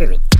spirit.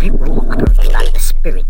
Jadi guru akan the spirit.